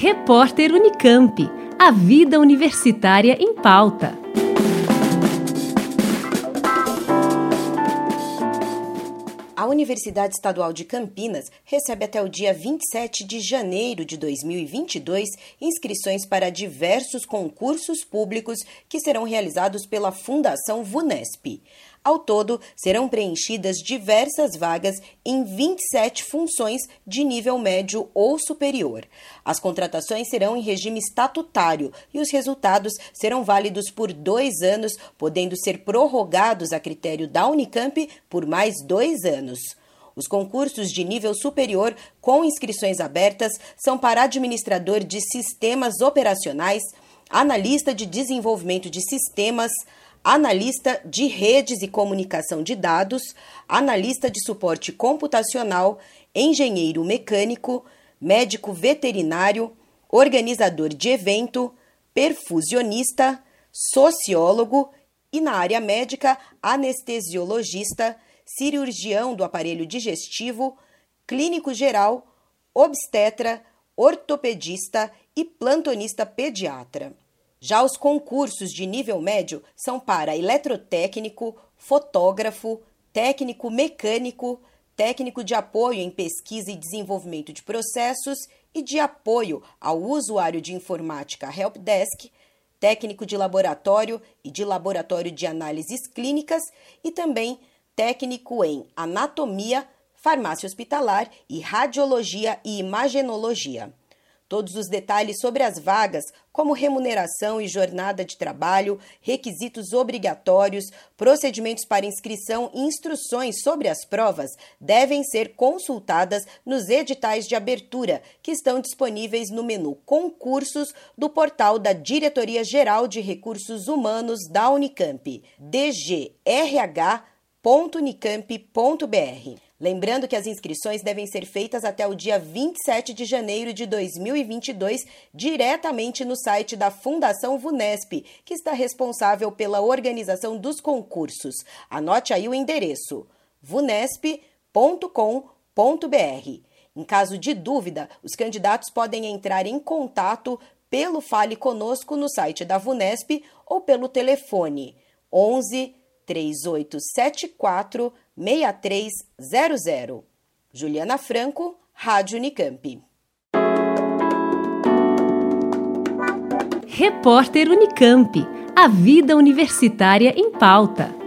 Repórter Unicamp. A vida universitária em pauta. A Universidade Estadual de Campinas recebe até o dia 27 de janeiro de 2022 inscrições para diversos concursos públicos que serão realizados pela Fundação VUNESP. Ao todo, serão preenchidas diversas vagas em 27 funções de nível médio ou superior. As contratações serão em regime estatutário e os resultados serão válidos por dois anos, podendo ser prorrogados a critério da Unicamp por mais dois anos. Os concursos de nível superior com inscrições abertas são para administrador de sistemas operacionais, analista de desenvolvimento de sistemas, analista de redes e comunicação de dados, analista de suporte computacional, engenheiro mecânico, médico veterinário, organizador de evento, perfusionista, sociólogo e, na área médica, anestesiologista, cirurgião do aparelho digestivo, clínico geral, obstetra, ortopedista e plantonista pediatra. Já os concursos de nível médio são para eletrotécnico, fotógrafo, técnico mecânico, técnico de apoio em pesquisa e desenvolvimento de processos e de apoio ao usuário de informática helpdesk, técnico de laboratório e de laboratório de análises clínicas e também técnico em anatomia, farmácia hospitalar e radiologia e imagenologia. Todos os detalhes sobre as vagas, como remuneração e jornada de trabalho, requisitos obrigatórios, procedimentos para inscrição e instruções sobre as provas, devem ser consultadas nos editais de abertura, que estão disponíveis no menu Concursos do portal da Diretoria Geral de Recursos Humanos da Unicamp, dgrh.unicamp.br. Lembrando que as inscrições devem ser feitas até o dia 27 de janeiro de 2022, diretamente no site da Fundação VUNESP, que está responsável pela organização dos concursos. Anote aí o endereço: vunesp.com.br. Em caso de dúvida, os candidatos podem entrar em contato pelo Fale Conosco no site da VUNESP ou pelo telefone 11 3874 6300. Juliana Franco, Rádio Unicamp. Repórter Unicamp. A vida universitária em pauta.